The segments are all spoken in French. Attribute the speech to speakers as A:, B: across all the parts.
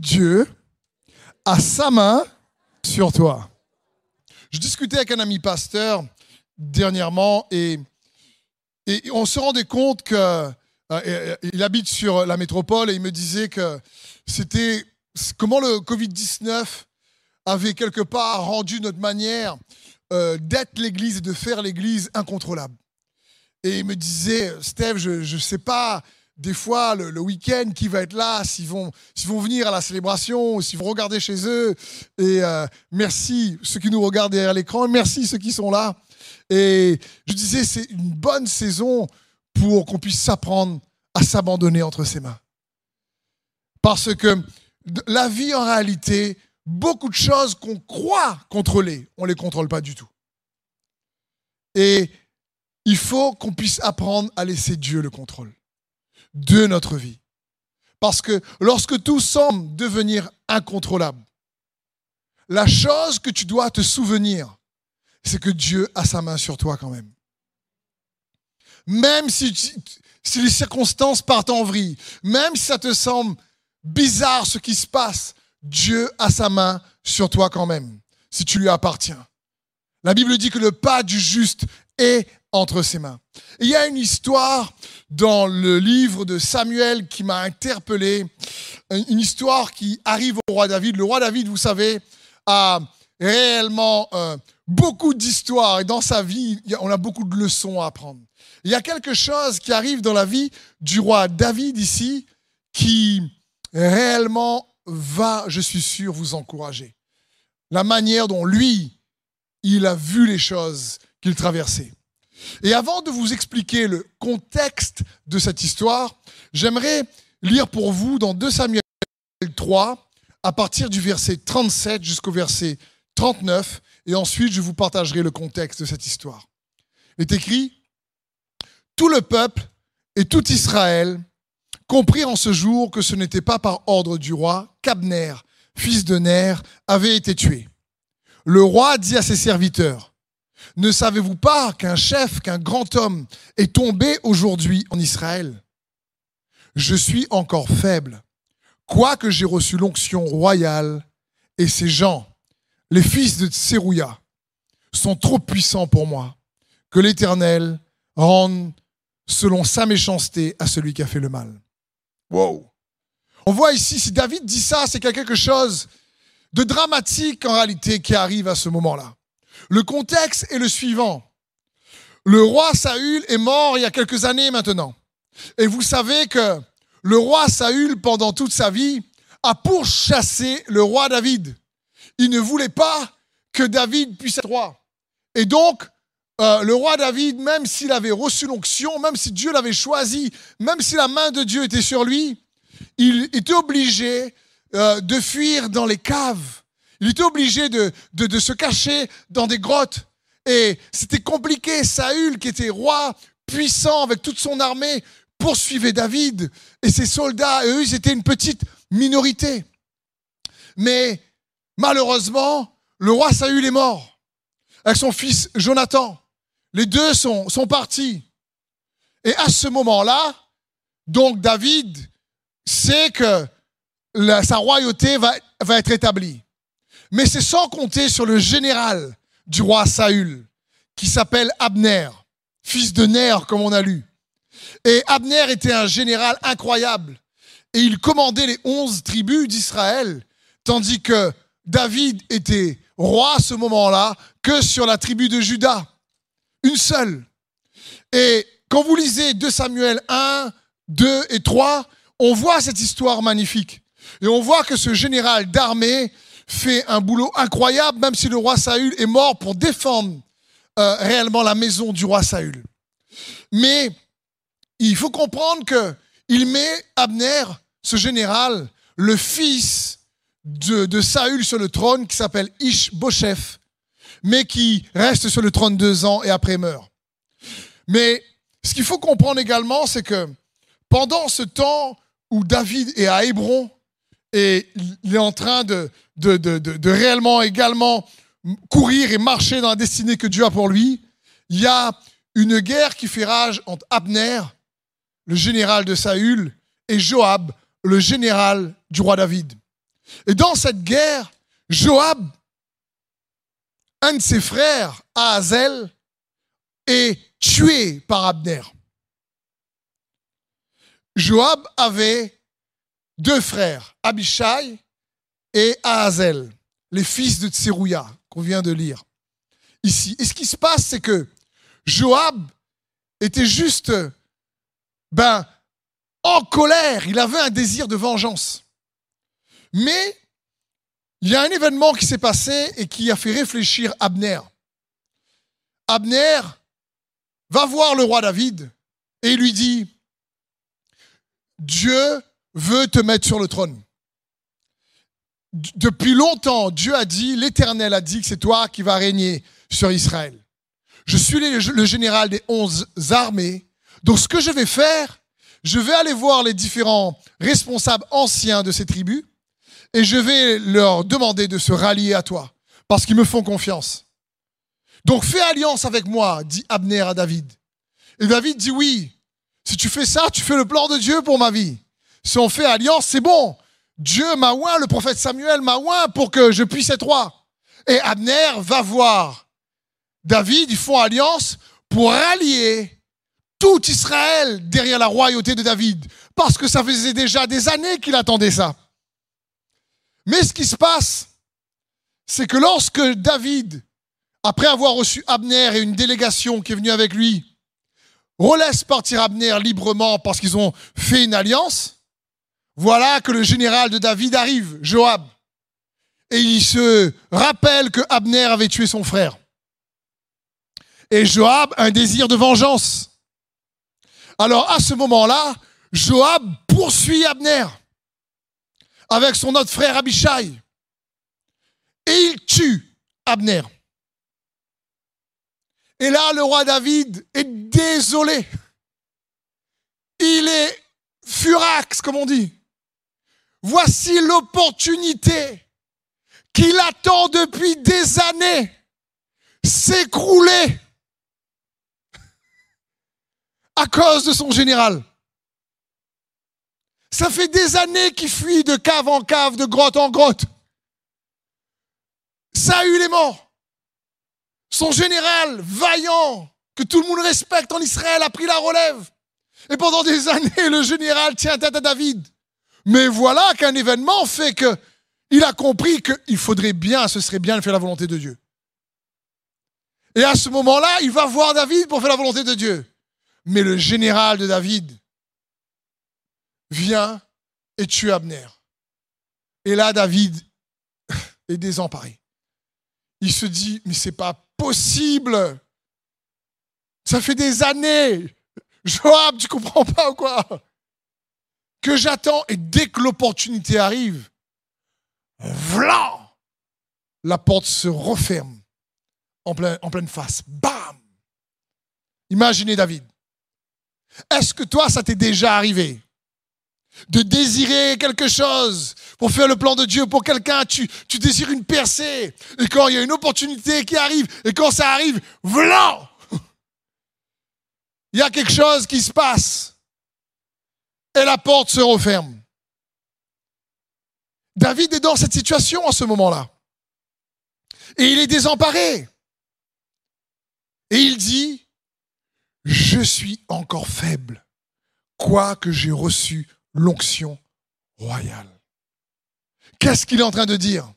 A: Dieu a sa main sur toi. Je discutais avec un ami pasteur dernièrement et, on se rendait compte qu'il euh, habite sur la métropole et il me disait que c'était comment le Covid-19 avait quelque part rendu notre manière euh, d'être l'Église et de faire l'Église incontrôlable. Et il me disait, Steve, je ne sais pas des fois le, week-end qui va être là, s'ils vont, vont venir à la célébration, s'ils vont regarder chez eux. Et euh, merci ceux qui nous regardent derrière l'écran, merci ceux qui sont là. Et je disais, c'est une bonne saison pour qu'on puisse s'apprendre à s'abandonner entre ses mains. Parce que la vie, en réalité, beaucoup de choses qu'on croit contrôler, on ne les contrôle pas du tout. Et il faut qu'on puisse apprendre à laisser Dieu le contrôle de notre vie. Parce que lorsque tout semble devenir incontrôlable, la chose que tu dois te souvenir, c'est que Dieu a sa main sur toi quand même. Même si, les circonstances partent en vrille, même si ça te semble bizarre ce qui se passe, Dieu a sa main sur toi quand même, si tu lui appartiens. La Bible dit que le pas du juste est entre ses mains. il y a une histoire dans le livre de Samuel qui m'a interpellé, une histoire qui arrive au roi David. Le roi David, vous savez, a réellement euh, beaucoup d'histoires et dans sa vie, on a beaucoup de leçons à apprendre. Il y a quelque chose qui arrive dans la vie du roi David ici qui réellement va, je suis sûr, vous encourager. La manière dont lui, il a vu les choses qu'il traversait. Et avant de vous expliquer le contexte de cette histoire, j'aimerais lire pour vous dans 2 Samuel 3, à partir du verset 37 jusqu'au verset 39, et ensuite je vous partagerai le contexte de cette histoire. Il est écrit, Tout le peuple et tout Israël comprit en ce jour que ce n'était pas par ordre du roi qu'Abner, fils de Ner, avait été tué. Le roi dit à ses serviteurs, ne savez-vous pas qu'un chef, qu'un grand homme est tombé aujourd'hui en Israël? Je suis encore faible, quoique j'ai reçu l'onction royale, et ces gens, les fils de Tserouya, sont trop puissants pour moi. Que l'Éternel rende selon sa méchanceté à celui qui a fait le mal. Wow. On voit ici, si David dit ça, c'est qu'il y a quelque chose de dramatique en réalité qui arrive à ce moment-là. Le contexte est le suivant. Le roi Saül est mort il y a quelques années maintenant. Et vous savez que le roi Saül, pendant toute sa vie, a pourchassé le roi David. Il ne voulait pas que David puisse être roi. Et donc, euh, le roi David, même s'il avait reçu l'onction, même si Dieu l'avait choisi, même si la main de Dieu était sur lui, il était obligé euh, de fuir dans les caves il était obligé de, de, se cacher dans des grottes. Et c'était compliqué. Saül, qui était roi puissant avec toute son armée, poursuivait David. Et ses soldats, eux, ils étaient une petite minorité. Mais malheureusement, le roi Saül est mort avec son fils Jonathan. Les deux sont, sont partis. Et à ce moment-là, donc David sait que sa royauté va, être établie. Mais c'est sans compter sur le général du roi Saül, qui s'appelle Abner, fils de Ner, comme on a lu. Et Abner était un général incroyable. Et il commandait les onze tribus d'Israël, tandis que David était roi à ce moment-là que sur la tribu de Juda. Une seule. Et quand vous lisez 2 Samuel 1, 2 et 3, on voit cette histoire magnifique. Et on voit que ce général d'armée fait un boulot incroyable, même si le roi Saül est mort pour défendre euh, réellement la maison du roi Saül. Mais il faut comprendre que il met Abner, ce général, le fils de, de Saül sur le trône, qui s'appelle Ish-Bosheth, mais qui reste sur le trône deux ans et après meurt. Mais ce qu'il faut comprendre également, c'est que pendant ce temps où David est à Hébron, et il est en train de, réellement également courir et marcher dans la destinée que Dieu a pour lui, il y a une guerre qui fait rage entre Abner, le général de Saül, et Joab, le général du roi David. Et dans cette guerre, Joab, un de ses frères, Ahazel, est tué par Abner. Joab avait deux frères, Abishai et Ahazel, les fils de Tserouya, qu'on vient de lire ici. Et ce qui se passe, c'est que Joab était juste, ben, en colère. Il avait un désir de vengeance. Mais il y a un événement qui s'est passé et qui a fait réfléchir Abner. Abner va voir le roi David et lui dit, Dieu veut te mettre sur le trône. Depuis longtemps, Dieu a dit, l'Éternel a dit que c'est toi qui vas régner sur Israël. Je suis le général des onze armées. Donc ce que je vais faire, je vais aller voir les différents responsables anciens de ces tribus et je vais leur demander de se rallier à toi parce qu'ils me font confiance. Donc fais alliance avec moi, dit Abner à David. Et David dit oui. Si tu fais ça, tu fais le plan de Dieu pour ma vie. Si on fait alliance, c'est bon. Dieu m'a oint, le prophète Samuel m'a oint pour que je puisse être roi. Et Abner va voir David, ils font alliance pour rallier tout Israël derrière la royauté de David. Parce que ça faisait déjà des années qu'il attendait ça. Mais ce qui se passe, c'est que lorsque David, après avoir reçu Abner et une délégation qui est venue avec lui, relaisse partir Abner librement parce qu'ils ont fait une alliance, voilà que le général de David arrive, Joab. Et il se rappelle que Abner avait tué son frère. Et Joab a un désir de vengeance. Alors à ce moment-là, Joab poursuit Abner avec son autre frère Abishai. Et il tue Abner. Et là, le roi David est désolé. Il est furax, comme on dit. Voici l'opportunité qu'il attend depuis des années s'écrouler à cause de son général. Ça fait des années qu'il fuit de cave en cave, de grotte en grotte. Morts. Son général, vaillant, que tout le monde respecte en Israël, a pris la relève. Et pendant des années, le général tient tête à David. Mais voilà qu'un événement fait que il a compris qu'il faudrait bien, ce serait bien de faire la volonté de Dieu. Et à ce moment-là, il va voir David pour faire la volonté de Dieu. Mais le général de David vient et tue Abner. Et là, David est désemparé. Il se dit, mais c'est pas possible. Ça fait des années. Joab, tu comprends pas ou quoi? Que j'attends et dès que l'opportunité arrive, voilà, la porte se referme en, en pleine face. Bam Imaginez David. Est-ce que toi, ça t'est déjà arrivé de désirer quelque chose pour faire le plan de Dieu pour quelqu'un, tu, tu désires une percée, et quand il y a une opportunité qui arrive, et quand ça arrive, voilà Il y a quelque chose qui se passe, et la porte se referme. David est dans cette situation en ce moment-là. Et il est désemparé. Et il dit, je suis encore faible, quoique j'ai reçu l'onction royale. Qu'est-ce qu'il est en train de dire?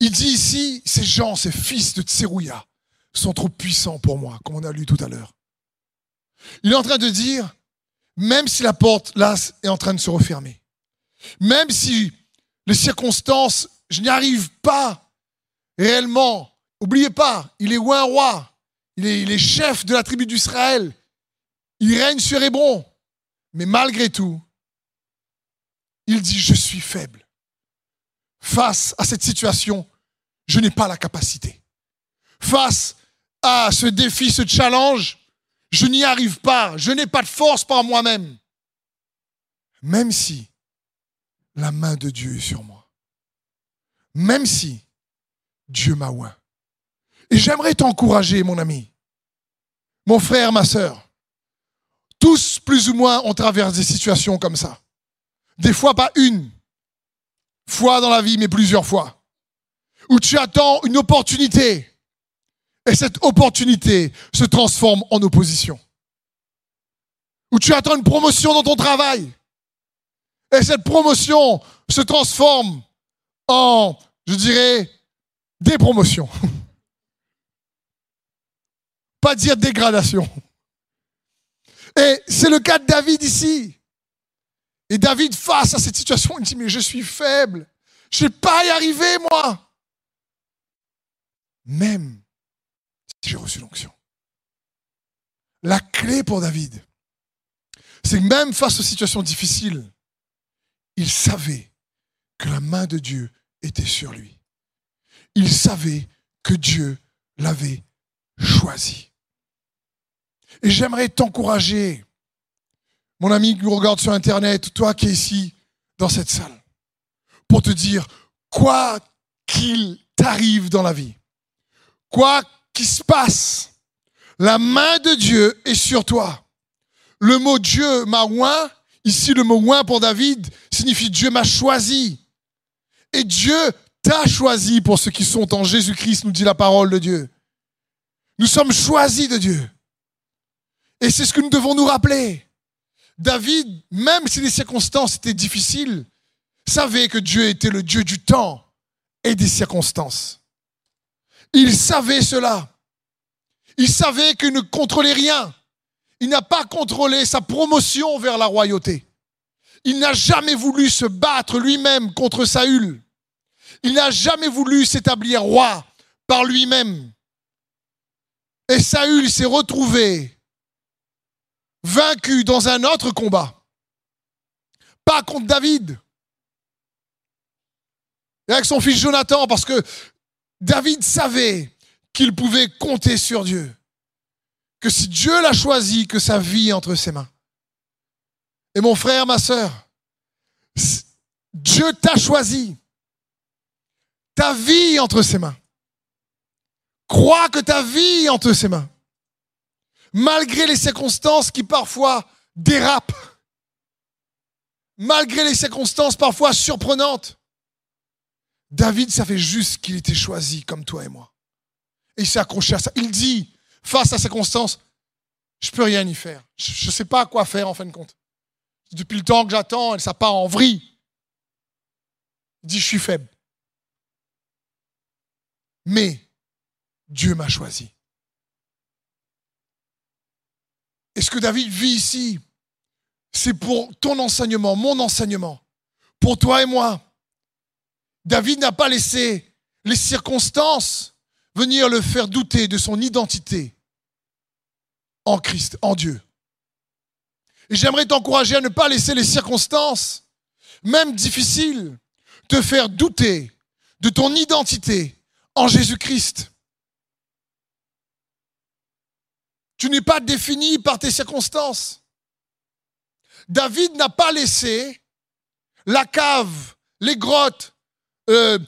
A: Il dit ici, ces gens, ces fils de Tserouya, sont trop puissants pour moi, comme on a lu tout à l'heure. Il est en train de dire, même si la porte, là, est en train de se refermer, même si les circonstances, je n'y arrive pas réellement, oubliez pas, il est un roi, il est, chef de la tribu d'Israël. Il règne sur Hébron. Mais malgré tout, il dit, je suis faible. Face à cette situation, je n'ai pas la capacité. Face à ce défi, ce challenge, je n'y arrive pas. Je n'ai pas de force par moi-même. Même si la main de Dieu est sur moi. Même si Dieu m'a oint. Et j'aimerais t'encourager, mon ami, mon frère, ma sœur. Tous, plus ou moins, on traverse des situations comme ça. Des fois, pas une, fois dans la vie, mais plusieurs fois. Où tu attends une opportunité. Et cette opportunité se transforme en opposition. Où tu attends une promotion dans ton travail. Et cette promotion se transforme en, je dirais, des promotions. Pas dire dégradation. Et c'est le cas de David ici. Et David, face à cette situation, il dit, mais je suis faible. Je ne vais pas y arriver, moi. Même j'ai reçu l'onction. La clé pour David, c'est que même face aux situations difficiles, il savait que la main de Dieu était sur lui. Il savait que Dieu l'avait choisi. Et j'aimerais t'encourager mon ami qui regarde sur Internet, toi qui es ici dans cette salle, pour te dire, quoi qu'il t'arrive dans la vie, quoi qu'il se passe, la main de Dieu est sur toi. Le mot Dieu m'a oint, ici le mot oint pour David signifie Dieu m'a choisi. Et Dieu t'a choisi pour ceux qui sont en Jésus-Christ, nous dit la parole de Dieu. Nous sommes choisis de Dieu. Et c'est ce que nous devons nous rappeler. David, même si les circonstances étaient difficiles, savait que Dieu était le Dieu du temps et des circonstances. Il savait cela. Il savait qu'il ne contrôlait rien. Il n'a pas contrôlé sa promotion vers la royauté. Il n'a jamais voulu se battre lui-même contre Saül. Il n'a jamais voulu s'établir roi par lui-même. Et Saül s'est retrouvé vaincu dans un autre combat. Pas contre David. Et avec son fils Jonathan, parce que David savait qu'il pouvait compter sur Dieu. Que si Dieu l'a choisi, que sa vie entre ses mains. Et mon frère, ma soeur, Dieu t'a choisi. Ta vie entre ses mains. Crois que ta vie entre ses mains malgré les circonstances qui parfois dérapent, malgré les circonstances parfois surprenantes. David savait juste qu'il était choisi comme toi et moi. Et il s'est accroché à ça. Il dit, face à ces circonstances, je peux rien y faire. Je ne sais pas quoi faire en fin de compte. Depuis le temps que j'attends, ça part en vrille. Il dit, je suis faible. Mais Dieu m'a choisi. Et ce que David vit ici, c'est pour ton enseignement, mon enseignement, pour toi et moi. David n'a pas laissé les circonstances venir le faire douter de son identité en Christ, en Dieu. Et j'aimerais t'encourager à ne pas laisser les circonstances, même difficiles, te faire douter de ton identité en Jésus-Christ. Tu n'es pas défini par tes circonstances. David n'a pas laissé la cave, les grottes, euh,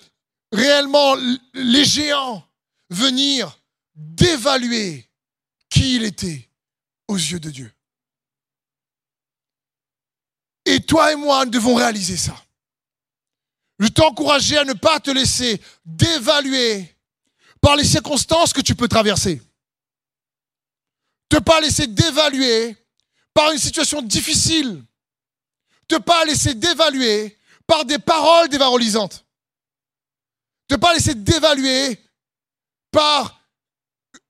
A: réellement les géants venir d'évaluer qui il était aux yeux de Dieu. Et toi et moi, nous devons réaliser ça. Je t'encourager à ne pas te laisser dévaluer par les circonstances que tu peux traverser te pas laisser dévaluer par une situation difficile, te pas laisser dévaluer par des paroles dévalorisantes, te pas laisser dévaluer par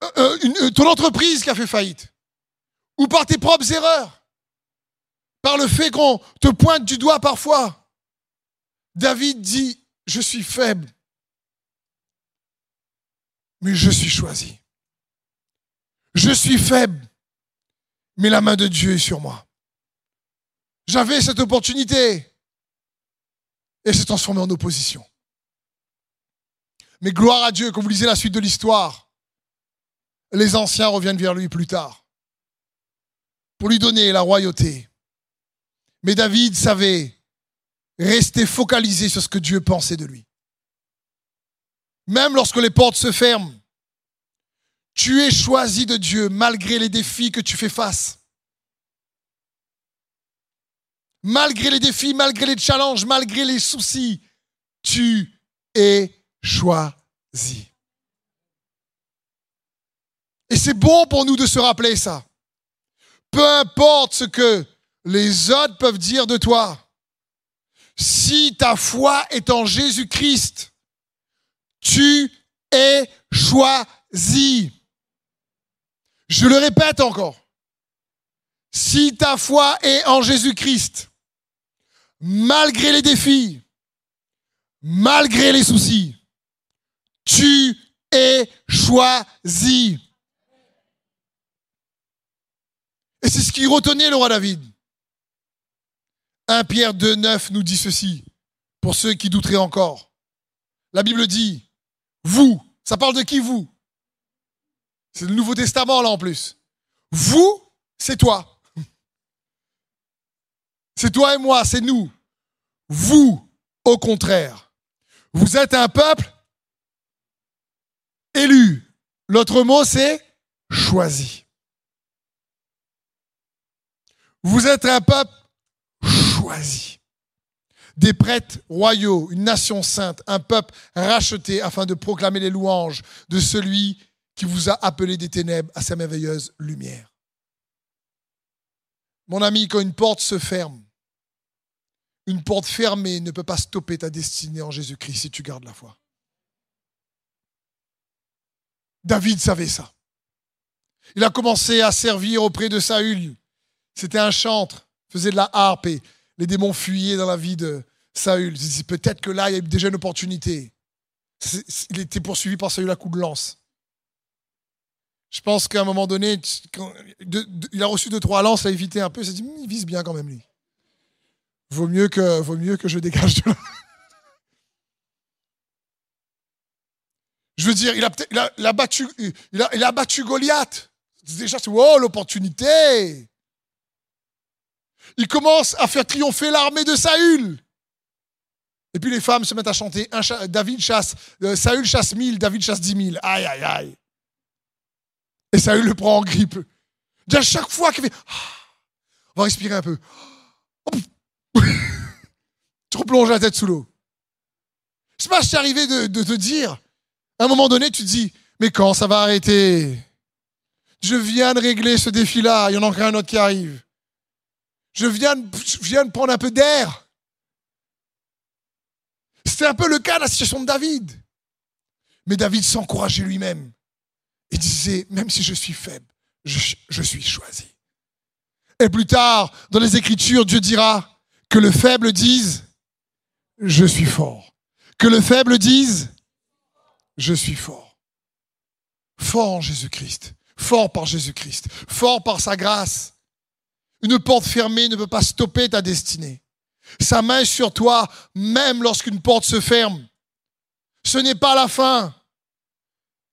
A: euh, euh, euh, ton entreprise qui a fait faillite, ou par tes propres erreurs, par le fait qu'on te pointe du doigt parfois. David dit, je suis faible, mais je suis choisi. Je suis faible, mais la main de Dieu est sur moi. J'avais cette opportunité et s'est transformé en opposition. Mais gloire à Dieu, quand vous lisez la suite de l'histoire, les anciens reviennent vers lui plus tard pour lui donner la royauté. Mais David savait rester focalisé sur ce que Dieu pensait de lui. Même lorsque les portes se ferment, tu es choisi de Dieu malgré les défis que tu fais face. Malgré les défis, malgré les challenges, malgré les soucis, tu es choisi. Et c'est bon pour nous de se rappeler ça. Peu importe ce que les autres peuvent dire de toi, si ta foi est en Jésus-Christ, tu es choisi. Je le répète encore. Si ta foi est en Jésus-Christ, malgré les défis, malgré les soucis, tu es choisi. Et c'est ce qui retenait le roi David. 1 Pierre 2, 9 nous dit ceci, pour ceux qui douteraient encore. La Bible dit, vous, ça parle de qui vous? C'est le Nouveau Testament là en plus. Vous, c'est toi. C'est toi et moi, c'est nous. Vous, au contraire, vous êtes un peuple élu. L'autre mot, c'est choisi. Vous êtes un peuple choisi. Des prêtres royaux, une nation sainte, un peuple racheté afin de proclamer les louanges de celui qui vous a appelé des ténèbres à sa merveilleuse lumière. Mon ami, quand une porte se ferme, une porte fermée ne peut pas stopper ta destinée en Jésus-Christ si tu gardes la foi. David savait ça. Il a commencé à servir auprès de Saül. C'était un chantre, faisait de la harpe et les démons fuyaient dans la vie de Saül. Peut-être que là, il y a déjà une opportunité. Il était poursuivi par Saül à coup de lance. Je pense qu'à un moment donné, il a reçu deux, trois lances, a évité un peu, il s'est dit, hmm, il vise bien quand même lui. Vaut mieux que, vaut mieux que je dégage de là. Je veux dire, il a, battu, il Goliath. Déjà, c'est wow, l'opportunité. Il commence à faire triompher l'armée de Saül. Et puis les femmes se mettent à chanter. David chasse, euh, Saül chasse mille, David chasse dix mille. Aïe, aïe, aïe. Et Saül le prend en grippe. À chaque fois qu'il fait, ah, on va respirer un peu. tu replonges la tête sous l'eau. C'est pas c'est arrivé de, de te dire, à un moment donné, tu te dis, mais quand ça va arrêter? Je viens de régler ce défi-là, il y en a encore un autre qui arrive. Je viens, de prendre un peu d'air. C'était un peu le cas de la situation de David. Mais David s'encourageait lui-même et disait, même si je suis faible, je suis choisi. Et plus tard, dans les Écritures, Dieu dira que le faible dise, je suis fort. Que le faible dise, je suis fort. Fort en Jésus-Christ. Fort par Jésus-Christ. Fort par sa grâce. Une porte fermée ne peut pas stopper ta destinée. Sa main est sur toi, même lorsqu'une porte se ferme. Ce n'est pas la fin.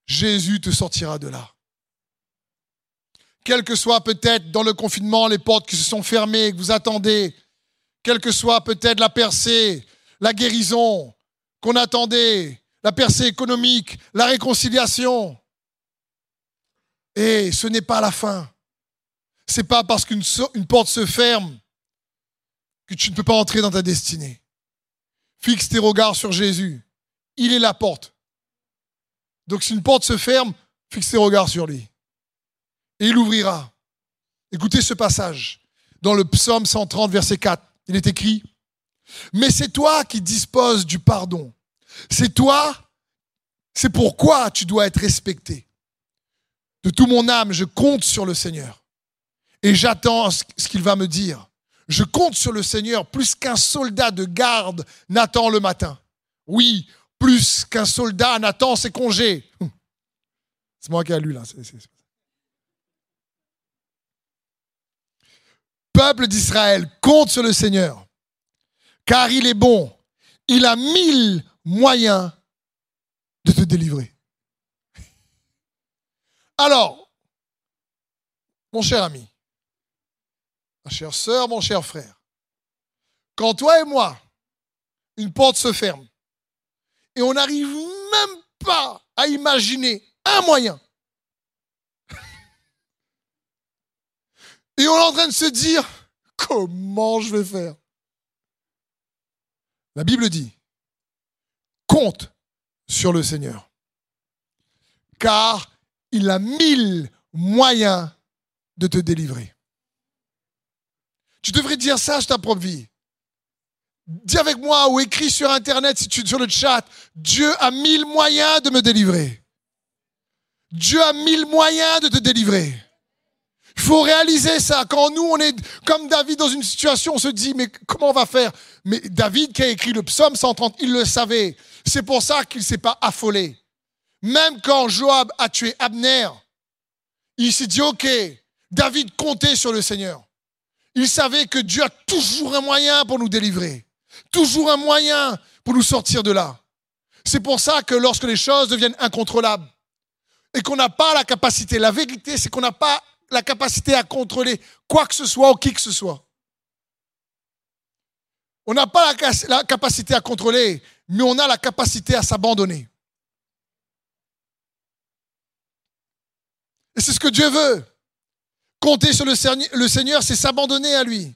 A: Jésus te sortira de là. Quel que soit peut-être dans le confinement les portes qui se sont fermées, que vous attendez, quelle que soit peut-être la percée, la guérison qu'on attendait, la percée économique, la réconciliation. Et ce n'est pas la fin. C'est pas parce qu'une porte se ferme que tu ne peux pas entrer dans ta destinée. Fixe tes regards sur Jésus. Il est la porte. Donc si une porte se ferme, fixe tes regards sur lui. Et il ouvrira. Écoutez ce passage. Dans le psaume 130, verset 4, il est écrit, Mais c'est toi qui disposes du pardon. C'est toi, c'est pourquoi tu dois être respecté. De tout mon âme, je compte sur le Seigneur et j'attends ce qu'il va me dire. Je compte sur le Seigneur plus qu'un soldat de garde n'attend le matin. Oui, plus qu'un soldat n'attend ses congés. Hum. C'est moi qui ai lu là. Peuple d'Israël, compte sur le Seigneur, car il est bon. Il a mille moyens de te délivrer. Alors, mon cher ami, ma chère sœur, mon cher frère, quand toi et moi, une porte se ferme et on n'arrive même pas à imaginer un moyen, et on est en train de se dire, comment je vais faire? La Bible dit compte sur le Seigneur. Car il a mille moyens de te délivrer. Tu devrais dire ça sur ta propre vie. Dis avec moi ou écris sur Internet, si tu sur le chat, Dieu a mille moyens de me délivrer. Dieu a mille moyens de te délivrer. Il faut réaliser ça. Quand nous, on est comme David dans une situation, on se dit, mais comment on va faire? Mais David qui a écrit le psaume 130, il le savait. C'est pour ça qu'il ne s'est pas affolé. Même quand Joab a tué Abner, il s'est dit, OK, David comptait sur le Seigneur. Il savait que Dieu a toujours un moyen pour nous délivrer. Toujours un moyen pour nous sortir de là. C'est pour ça que lorsque les choses deviennent incontrôlables et qu'on n'a pas la capacité, la vérité, c'est qu'on n'a pas la capacité à contrôler quoi que ce soit ou qui que ce soit. On n'a pas la, capacité à contrôler, mais on a la capacité à s'abandonner. Et c'est ce que Dieu veut. Compter sur le Seigneur, c'est s'abandonner à lui.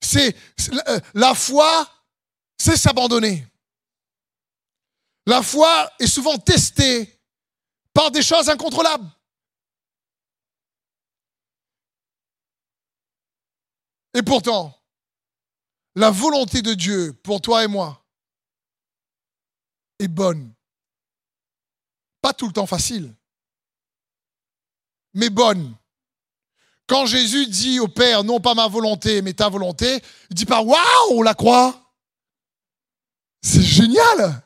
A: C'est euh, la foi, c'est s'abandonner. La foi est souvent testée par des choses incontrôlables. Et pourtant, la volonté de Dieu pour toi et moi est bonne. Pas tout le temps facile, mais bonne. Quand Jésus dit au Père, non pas ma volonté, mais ta volonté, il dit pas waouh, la croit. C'est génial.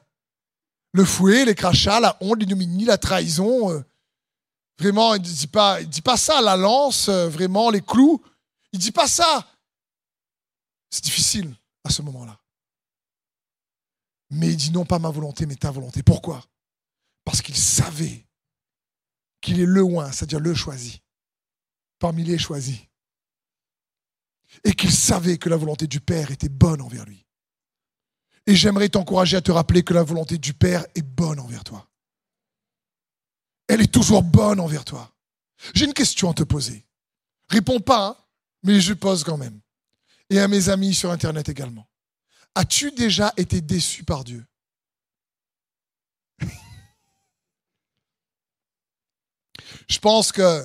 A: Le fouet, les crachats, la honte, l'ignominie, la trahison. Euh, vraiment, il ne dit, pas, pas ça, la lance, euh, vraiment, les clous. Il dit pas ça. C'est difficile à ce moment-là. Mais il dit non pas ma volonté, mais ta volonté. Pourquoi? Parce qu'il savait qu'il est le oin, c'est-à-dire le choisi parmi les choisis. Et qu'il savait que la volonté du Père était bonne envers lui. Et j'aimerais t'encourager à te rappeler que la volonté du Père est bonne envers toi. Elle est toujours bonne envers toi. J'ai une question à te poser. Réponds pas, hein, mais je pose quand même. Et à mes amis sur Internet également. As-tu déjà été déçu par Dieu? Je pense que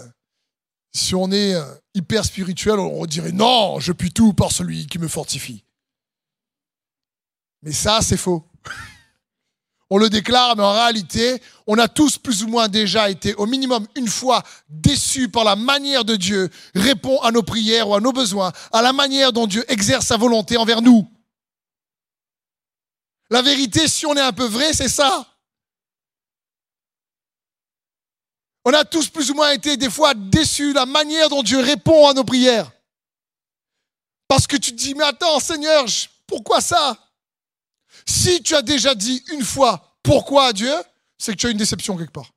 A: si on est euh, hyper spirituel, on dirait non, je puis tout par celui qui me fortifie. Mais ça, c'est faux. On le déclare, mais en réalité, on a tous plus ou moins déjà été au minimum une fois déçus par la manière de Dieu répond à nos prières ou à nos besoins, à la manière dont Dieu exerce sa volonté envers nous. La vérité, si on est un peu vrai, c'est ça. On a tous plus ou moins été des fois déçus la manière dont Dieu répond à nos prières. Parce que tu te dis, mais attends, Seigneur, pourquoi ça? Si tu as déjà dit une fois pourquoi à Dieu, c'est que tu as une déception quelque part.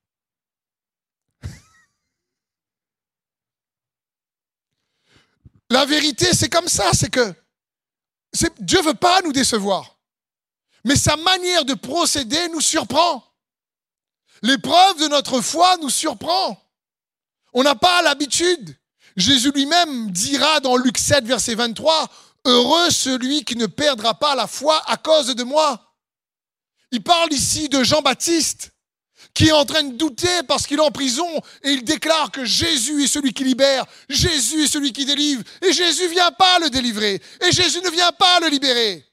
A: La vérité, c'est comme ça, c'est que Dieu ne veut pas nous décevoir. Mais sa manière de procéder nous surprend. L'épreuve de notre foi nous surprend. On n'a pas l'habitude. Jésus lui-même dira dans Luc 7, verset 23, Heureux celui qui ne perdra pas la foi à cause de moi. Il parle ici de Jean-Baptiste qui est en train de douter parce qu'il est en prison et il déclare que Jésus est celui qui libère, Jésus est celui qui délivre et Jésus vient pas le délivrer et Jésus ne vient pas le libérer.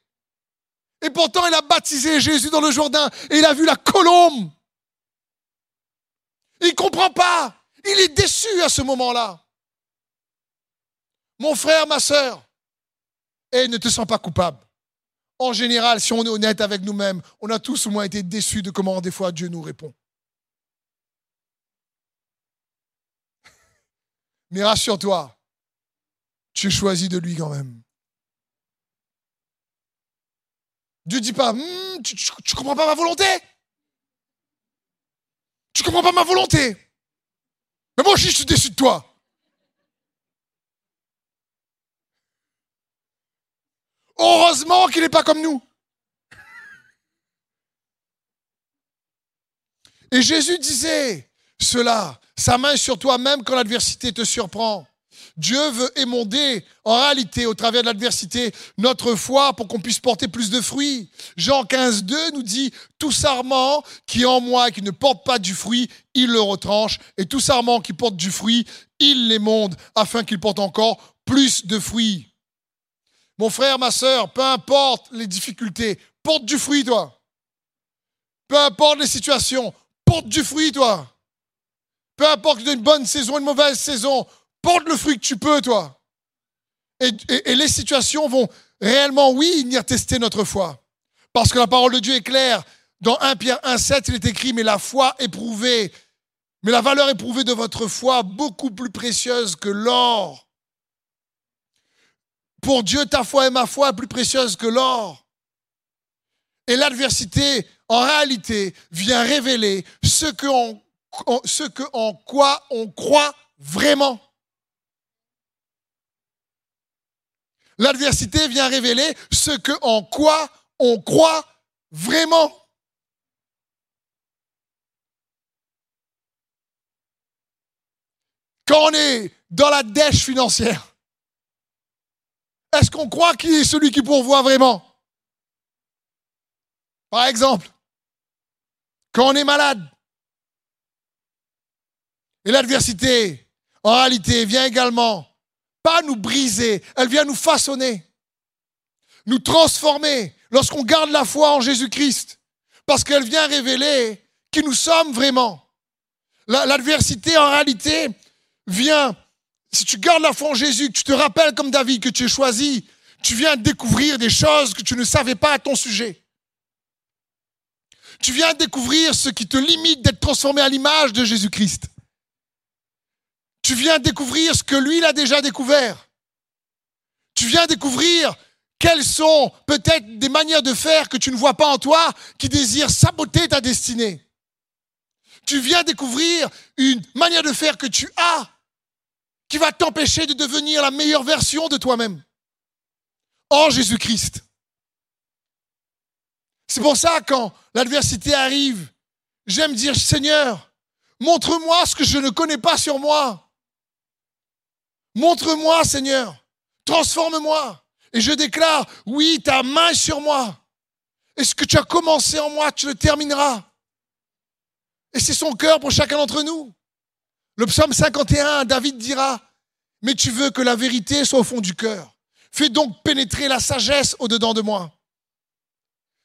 A: Et pourtant il a baptisé Jésus dans le Jourdain et il a vu la colombe il comprend pas. Il est déçu à ce moment-là. Mon frère, ma soeur, et ne te sens pas coupable. En général, si on est honnête avec nous-mêmes, on a tous au moins été déçus de comment des fois Dieu nous répond. Mais rassure-toi, tu es choisi de lui quand même. Dieu ne dit pas, hmm, tu ne comprends pas ma volonté? Tu comprends pas ma volonté? Mais moi aussi, je suis déçu de toi. Heureusement qu'il n'est pas comme nous. Et Jésus disait cela, sa main sur toi même quand l'adversité te surprend. Dieu veut émonder, en réalité, au travers de l'adversité, notre foi pour qu'on puisse porter plus de fruits. Jean 15, 2 nous dit, tout sarment qui est en moi et qui ne porte pas du fruit, il le retranche, et tout sarment qui porte du fruit, il l'émonde, afin qu'il porte encore plus de fruits. Mon frère, ma soeur, peu importe les difficultés, porte du fruit, toi. Peu importe les situations, porte du fruit, toi. Peu importe que tu aies une bonne saison, une mauvaise saison, porte le fruit que tu peux, toi. Et, les situations vont réellement, oui, venir tester notre foi. Parce que la parole de Dieu est claire. Dans 1 Pierre 1,7, il est écrit, mais la foi éprouvée, mais la valeur éprouvée de votre foi, beaucoup plus précieuse que l'or. Pour Dieu, ta foi et ma foi plus précieuse que l'or. Et l'adversité, en réalité, vient révéler ce, que ce que en quoi on croit vraiment. L'adversité vient révéler ce que en quoi on croit vraiment. Quand on est dans la dèche financière, est-ce qu'on croit qu'il est celui qui pourvoit vraiment? Par exemple, quand on est malade, et l'adversité, en réalité, vient également pas nous briser, elle vient nous façonner, nous transformer lorsqu'on garde la foi en Jésus-Christ, parce qu'elle vient révéler qui nous sommes vraiment. L'adversité, en réalité, vient, si tu gardes la foi en Jésus, que tu te rappelles comme David que tu es choisi, tu viens découvrir des choses que tu ne savais pas à ton sujet. Tu viens découvrir ce qui te limite d'être transformé à l'image de Jésus-Christ. Tu viens découvrir ce que lui, il a déjà découvert. Tu viens découvrir quelles sont peut-être des manières de faire que tu ne vois pas en toi qui désirent saboter ta destinée. Tu viens découvrir une manière de faire que tu as qui va t'empêcher de devenir la meilleure version de toi-même en Jésus-Christ. C'est pour ça, quand l'adversité arrive, j'aime dire, Seigneur, montre-moi ce que je ne connais pas sur moi. Montre-moi, Seigneur. Transforme-moi. Et je déclare, oui, ta main est sur moi. Et ce que tu as commencé en moi, tu le termineras. Et c'est son cœur pour chacun d'entre nous. Le psaume 51, David dira, mais tu veux que la vérité soit au fond du cœur. Fais donc pénétrer la sagesse au-dedans de moi.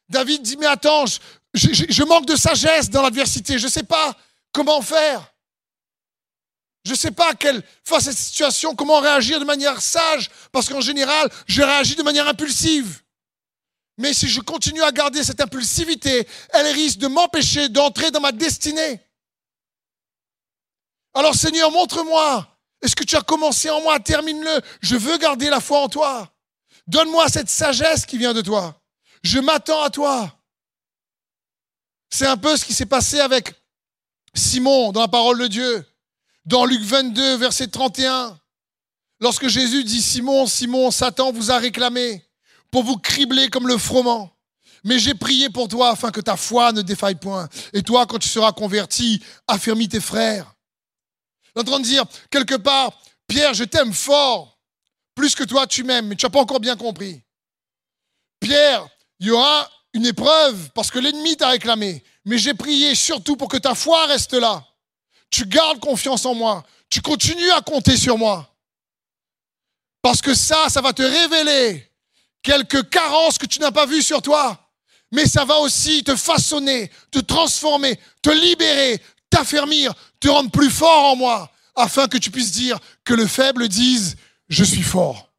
A: David dit, mais attends, je, manque de sagesse dans l'adversité, je ne sais pas comment faire. Je ne sais pas quelle, face cette situation, comment réagir de manière sage, parce qu'en général, je réagis de manière impulsive. Mais si je continue à garder cette impulsivité, elle risque de m'empêcher d'entrer dans ma destinée. Alors Seigneur, montre-moi. Est-ce que tu as commencé en moi? Termine-le. Je veux garder la foi en toi. Donne-moi cette sagesse qui vient de toi. Je m'attends à toi. C'est un peu ce qui s'est passé avec Simon dans la parole de Dieu. Dans Luc 22, verset 31, lorsque Jésus dit, Simon, Simon, Satan vous a réclamé pour vous cribler comme le froment. Mais j'ai prié pour toi afin que ta foi ne défaille point. Et toi, quand tu seras converti, affermis tes frères. En train de dire, quelque part, Pierre, je t'aime fort, plus que toi tu m'aimes, mais tu n'as pas encore bien compris. Pierre, il y aura une épreuve parce que l'ennemi t'a réclamé. Mais j'ai prié surtout pour que ta foi reste là tu gardes confiance en moi, tu continues à compter sur moi. Parce que ça, ça va te révéler quelques carences que tu n'as pas vues sur toi. Mais ça va aussi te façonner, te transformer, te libérer, t'affermir, te rendre plus fort en moi, afin que tu puisses dire que le faible dise, je suis fort.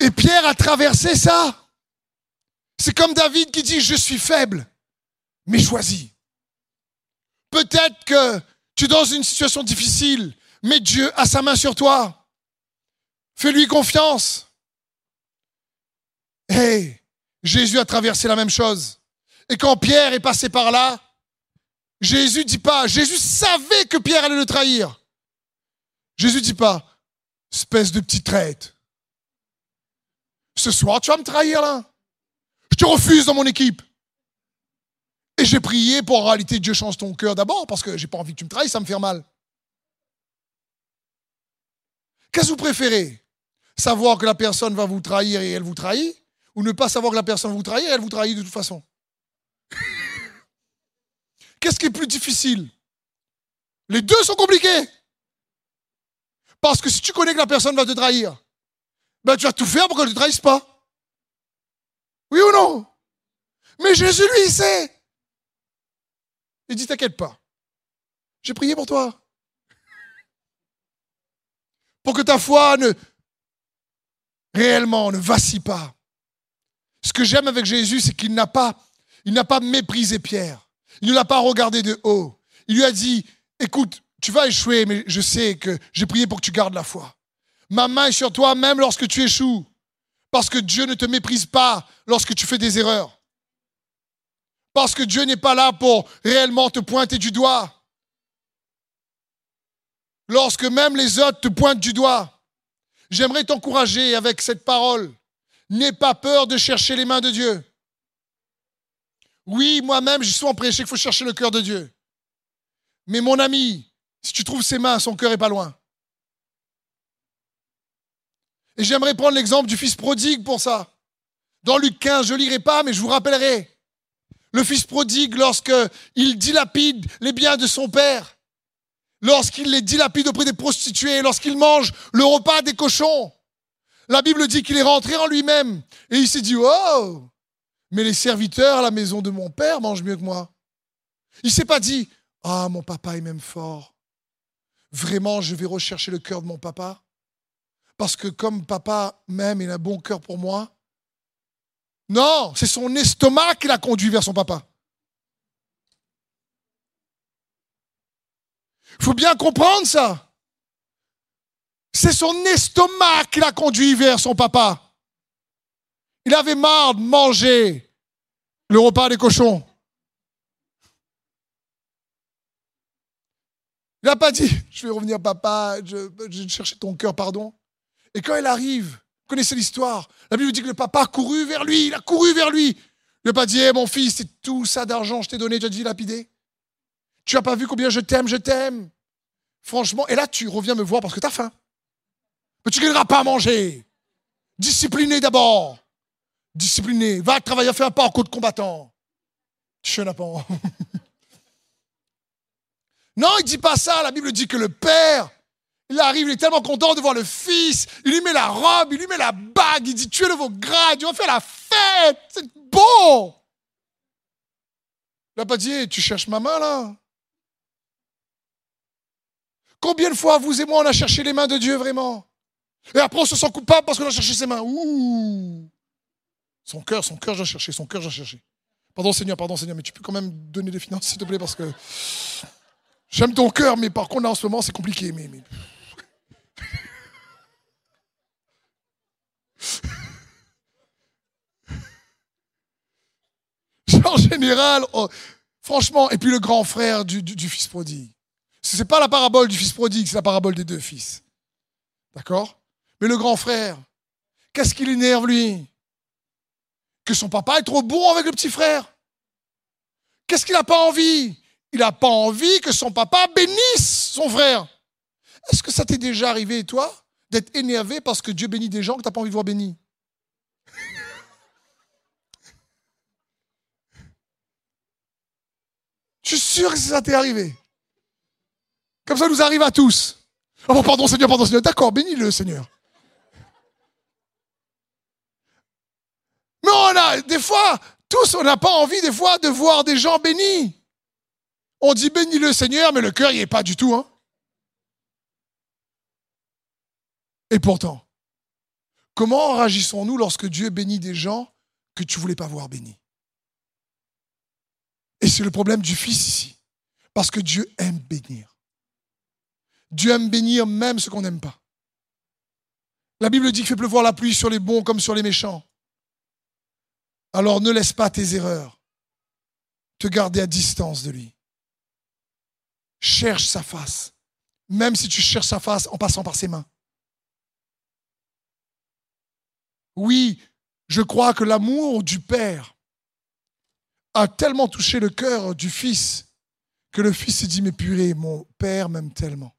A: Et Pierre a traversé ça. C'est comme David qui dit, je suis faible, mais choisis. Peut-être que tu es dans une situation difficile, mais Dieu a sa main sur toi. Fais-lui confiance. Hey, Jésus a traversé la même chose. Et quand Pierre est passé par là, Jésus dit pas, Jésus savait que Pierre allait le trahir. Jésus dit pas, espèce de petite traite. Ce soir, tu vas me trahir là. Je te refuse dans mon équipe. Et j'ai prié pour en réalité Dieu change ton cœur d'abord parce que j'ai pas envie que tu me trahisses, ça me fait mal. Qu'est-ce que vous préférez? Savoir que la personne va vous trahir et elle vous trahit? Ou ne pas savoir que la personne vous trahit elle vous trahit de toute façon Qu'est-ce qui est plus difficile? Les deux sont compliqués. Parce que si tu connais que la personne va te trahir, ben tu vas tout faire pour qu'elle ne te trahisse pas. Oui ou non? Mais Jésus, lui, il sait. Il dit, t'inquiète pas. J'ai prié pour toi. Pour que ta foi ne réellement ne vacille pas. Ce que j'aime avec Jésus, c'est qu'il n'a pas, il n'a pas méprisé Pierre. Il ne l'a pas regardé de haut. Il lui a dit, écoute, tu vas échouer, mais je sais que j'ai prié pour que tu gardes la foi. Ma main est sur toi même lorsque tu échoues. Parce que Dieu ne te méprise pas lorsque tu fais des erreurs. Parce que Dieu n'est pas là pour réellement te pointer du doigt. Lorsque même les autres te pointent du doigt, j'aimerais t'encourager avec cette parole. N'aie pas peur de chercher les mains de Dieu. Oui, moi-même, je suis en prêché qu'il faut chercher le cœur de Dieu. Mais mon ami, si tu trouves ses mains, son cœur est pas loin. Et j'aimerais prendre l'exemple du fils prodigue pour ça. Dans Luc 15, je ne lirai pas, mais je vous rappellerai. Le fils prodigue, lorsqu'il dilapide les biens de son père, lorsqu'il les dilapide auprès des prostituées, lorsqu'il mange le repas des cochons, la Bible dit qu'il est rentré en lui-même et il s'est dit Oh, mais les serviteurs à la maison de mon père mangent mieux que moi. Il ne s'est pas dit Ah, mon papa est même fort. Vraiment, je vais rechercher le cœur de mon papa parce que comme papa m'aime, il a un bon cœur pour moi. Non, c'est son estomac qui l'a conduit vers son papa. Il faut bien comprendre ça. C'est son estomac qui l'a conduit vers son papa. Il avait marre de manger le repas des cochons. Il n'a pas dit, je vais revenir papa, je, je vais chercher ton cœur, pardon. Et quand elle arrive, vous connaissez l'histoire, la Bible dit que le papa a couru vers lui, il a couru vers lui. Il n'a pas dit, eh, mon fils, c'est tout ça d'argent, je t'ai donné, tu as dit lapider. Tu n'as pas vu combien je t'aime, je t'aime. Franchement, et là, tu reviens me voir parce que tu as faim. Mais tu ne gagneras pas à manger. Discipliné d'abord. Discipliné. Va travailler, faire un pas en côte combattant. Chenapan. non, il ne dit pas ça. La Bible dit que le Père il arrive, il est tellement content de voir le fils. Il lui met la robe, il lui met la bague. Il dit Tu es de vos grades, on faire la fête. C'est beau. Il n'a pas dit Tu cherches ma main là? Combien de fois vous et moi on a cherché les mains de Dieu vraiment? Et après on se sent coupable parce qu'on a cherché ses mains. Ouh Son cœur, son cœur, j'ai cherché, son cœur, j'ai cherché. Pardon Seigneur, pardon Seigneur, mais tu peux quand même donner des finances s'il te plaît parce que j'aime ton cœur, mais par contre là en ce moment c'est compliqué. mais... en général, oh, franchement, et puis le grand frère du, fils prodigue. Ce n'est pas la parabole du fils prodigue, c'est la parabole des deux fils. D'accord? Mais le grand frère, qu'est-ce qui l'énerve lui? Que son papa est trop bon avec le petit frère. Qu'est-ce qu'il n'a pas envie? Il n'a pas envie que son papa bénisse son frère. Est-ce que ça t'est déjà arrivé, toi, d'être énervé parce que Dieu bénit des gens que tu n'as pas envie de voir bénis Je suis sûr que ça t'est arrivé. Comme ça nous arrive à tous. Oh, pardon Seigneur, pardon Seigneur. D'accord, bénis-le Seigneur. Mais on a, des fois, tous, on n'a pas envie, des fois, de voir des gens bénis. On dit bénis le Seigneur, mais le cœur n'y est pas du tout. Hein. Et pourtant, comment réagissons-nous lorsque Dieu bénit des gens que tu ne voulais pas voir bénis? Et c'est le problème du Fils ici. Parce que Dieu aime bénir. Dieu aime bénir même ce qu'on n'aime pas. La Bible dit qu'il fait pleuvoir la pluie sur les bons comme sur les méchants. Alors ne laisse pas tes erreurs te garder à distance de lui. Cherche sa face, même si tu cherches sa face en passant par ses mains. Oui, je crois que l'amour du Père a tellement touché le cœur du fils que le fils s'est dit, mais purée, mon père m'aime tellement,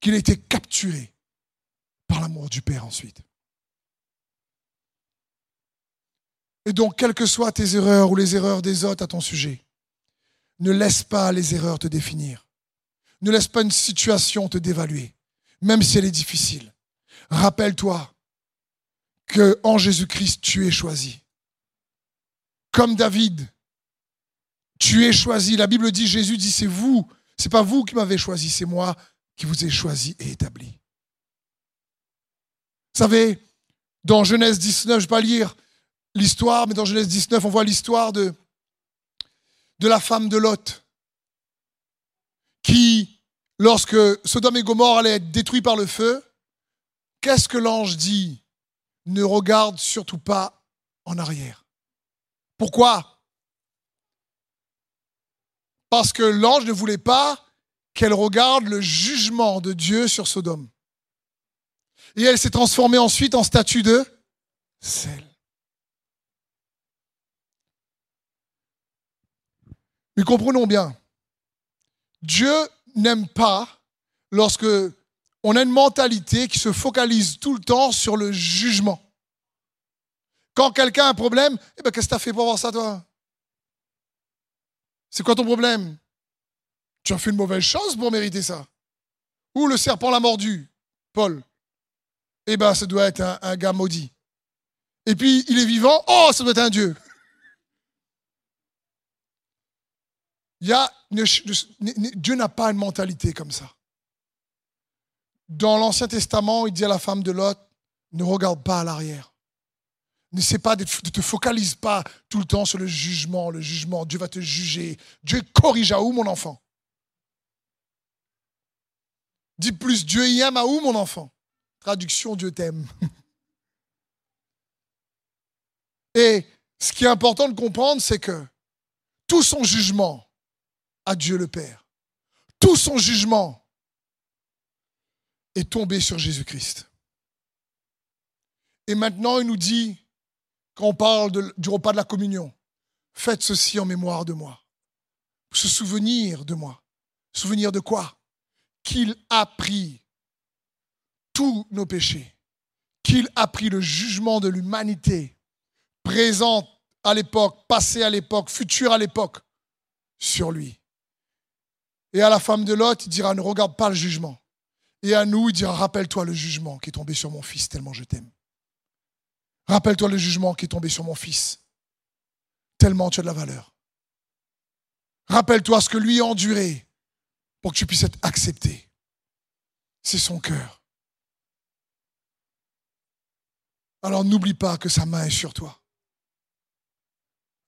A: qu'il a été capturé par l'amour du père ensuite. Et donc, quelles que soient tes erreurs ou les erreurs des autres à ton sujet, ne laisse pas les erreurs te définir. Ne laisse pas une situation te dévaluer, même si elle est difficile. Rappelle-toi que en Jésus-Christ, tu es choisi. Comme David, tu es choisi. La Bible dit, Jésus dit, c'est vous, c'est pas vous qui m'avez choisi, c'est moi qui vous ai choisi et établi. Vous savez, dans Genèse 19, je vais pas lire l'histoire, mais dans Genèse 19, on voit l'histoire de, la femme de Lot, qui, lorsque Sodome et Gomorre allaient être détruits par le feu, qu'est-ce que l'ange dit? Ne regarde surtout pas en arrière. Pourquoi? Parce que l'ange ne voulait pas qu'elle regarde le jugement de Dieu sur Sodome. Et elle s'est transformée ensuite en statue de sel. Mais comprenons bien, Dieu n'aime pas lorsque on a une mentalité qui se focalise tout le temps sur le jugement. Quand quelqu'un a un problème, eh ben, qu'est-ce que tu as fait pour avoir ça, toi? C'est quoi ton problème? Tu as fait une mauvaise chose pour mériter ça. Ou le serpent l'a mordu, Paul. Eh bien, ça doit être un, un gars maudit. Et puis, il est vivant, oh, ça doit être un Dieu. Dieu n'a pas une mentalité comme ça. Dans l'Ancien Testament, il dit à la femme de Lot, ne regarde pas à l'arrière. Ne pas, ne te focalise pas tout le temps sur le jugement, le jugement. Dieu va te juger. Dieu corrige à où, mon enfant? Dis plus, Dieu y aime à où, mon enfant? Traduction, Dieu t'aime. Et ce qui est important de comprendre, c'est que tout son jugement, à Dieu le Père. Tout son jugement est tombé sur Jésus-Christ. Et maintenant, il nous dit, quand on parle du repas de la communion, faites ceci en mémoire de moi. Se souvenir de moi. Souvenir de quoi? Qu'il a pris tous nos péchés. Qu'il a pris le jugement de l'humanité, présent à l'époque, passé à l'époque, futur à l'époque, sur lui. Et à la femme de Lot, il dira, ne regarde pas le jugement. Et à nous, il dira, rappelle-toi le jugement qui est tombé sur mon fils tellement je t'aime. Rappelle-toi le jugement qui est tombé sur mon fils tellement tu as de la valeur. Rappelle-toi ce que lui a enduré pour que tu puisses être accepté. C'est son cœur. Alors n'oublie pas que sa main est sur toi.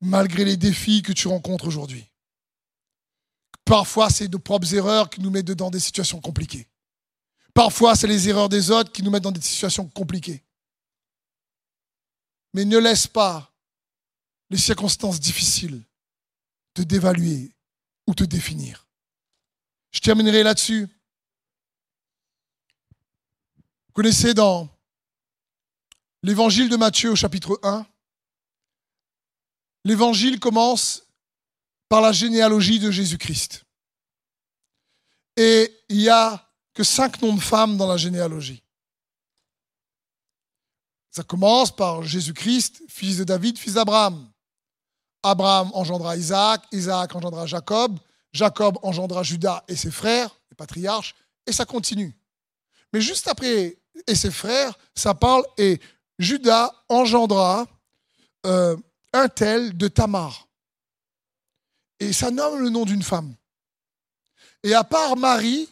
A: Malgré les défis que tu rencontres aujourd'hui. Parfois, c'est nos propres erreurs qui nous mettent dans des situations compliquées. Parfois, c'est les erreurs des autres qui nous mettent dans des situations compliquées. Mais ne laisse pas les circonstances difficiles te dévaluer ou te définir. Je terminerai là-dessus. Vous connaissez dans l'évangile de Matthieu au chapitre 1, l'évangile commence par la généalogie de Jésus-Christ. Et il n'y a que cinq noms de femmes dans la généalogie. Ça commence par Jésus-Christ, fils de David, fils d'Abraham. Abraham engendra Isaac, Isaac engendra Jacob, Jacob engendra Judas et ses frères, les patriarches, et ça continue. Mais juste après, et ses frères, ça parle, et Judas engendra euh, un tel de Tamar. Et ça nomme le nom d'une femme. Et à part Marie,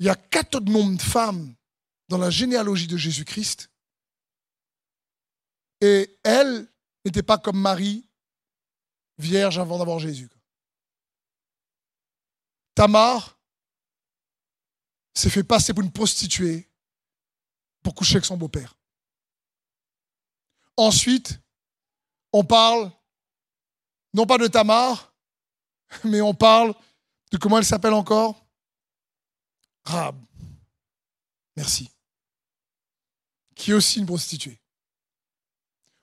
A: il y a quatre autres noms de femmes dans la généalogie de Jésus-Christ. Et elle n'était pas comme Marie, vierge avant d'avoir Jésus. Tamar s'est fait passer pour une prostituée pour coucher avec son beau-père. Ensuite, on parle non pas de Tamar, mais on parle de comment elle s'appelle encore Rab. Merci. Qui est aussi une prostituée.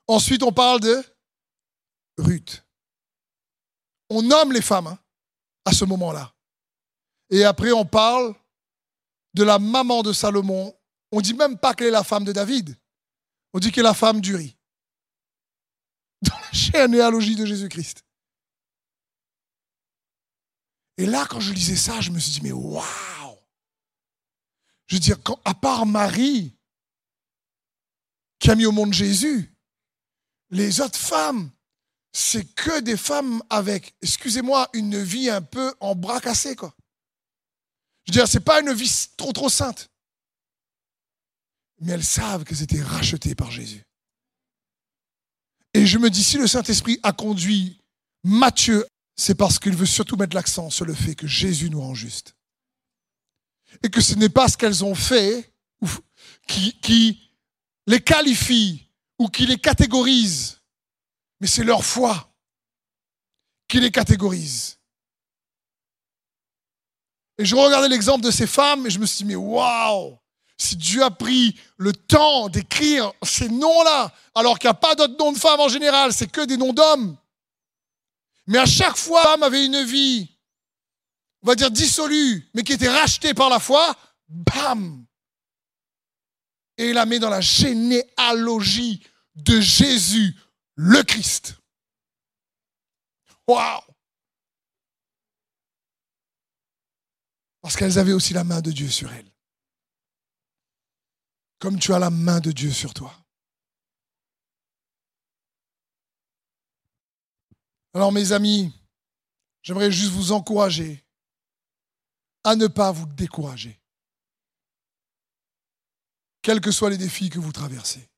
A: Ensuite, on parle de Ruth. On nomme les femmes hein, à ce moment-là. Et après, on parle de la maman de Salomon. On dit même pas qu'elle est la femme de David. On dit qu'elle est la femme d'Uri. Généalogie de Jésus-Christ. Et là, quand je lisais ça, je me suis dit, mais waouh Je veux dire, à part Marie, qui a mis au monde Jésus, les autres femmes, c'est que des femmes avec, excusez-moi, une vie un peu en bras cassés, quoi. Je veux dire, c'est pas une vie trop trop sainte. Mais elles savent que c'était racheté par Jésus. Et je me dis, si le Saint-Esprit a conduit Matthieu, c'est parce qu'il veut surtout mettre l'accent sur le fait que Jésus nous rend juste. Et que ce n'est pas ce qu'elles ont fait qui, les qualifie ou qui les catégorise, mais c'est leur foi qui les catégorise. Et je regardais l'exemple de ces femmes et je me suis dit, mais waouh Si Dieu a pris le temps d'écrire ces noms-là, alors qu'il n'y a pas d'autres noms de femmes en général, c'est que des noms d'hommes. Mais à chaque fois, femme avait une vie, on va dire dissolue, mais qui était rachetée par la foi, bam Et il la met dans la généalogie de Jésus, le Christ. Waouh Parce qu'elles avaient aussi la main de Dieu sur elles. Comme tu as la main de Dieu sur toi. Alors mes amis, j'aimerais juste vous encourager à ne pas vous décourager, quels que soient les défis que vous traversez.